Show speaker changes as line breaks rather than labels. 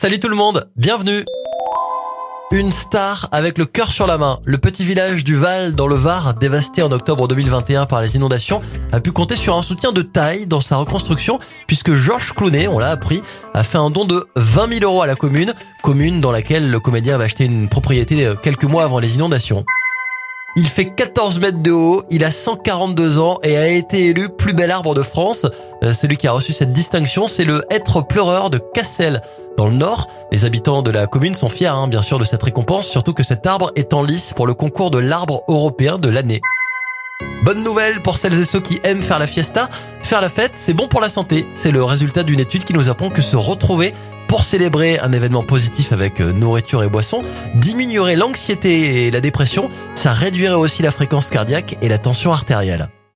Salut tout le monde, bienvenue une star avec le cœur sur la main. Le petit village du Val dans le Var, dévasté en octobre 2021 par les inondations, a pu compter sur un soutien de taille dans sa reconstruction puisque Georges Clounet, on l'a appris, a fait un don de 20 000 euros à la commune, commune dans laquelle le comédien avait acheté une propriété quelques mois avant les inondations. Il fait 14 mètres de haut, il a 142 ans et a été élu plus bel arbre de France. Euh, celui qui a reçu cette distinction, c'est le être pleureur de Cassel. Dans le Nord, les habitants de la commune sont fiers hein, bien sûr de cette récompense, surtout que cet arbre est en lice pour le concours de l'arbre européen de l'année. Bonne nouvelle pour celles et ceux qui aiment faire la fiesta. Faire la fête, c'est bon pour la santé. C'est le résultat d'une étude qui nous apprend que se retrouver pour célébrer un événement positif avec euh, nourriture et boissons diminuerait l'anxiété et la dépression. Ça réduirait aussi la fréquence cardiaque et la tension artérielle.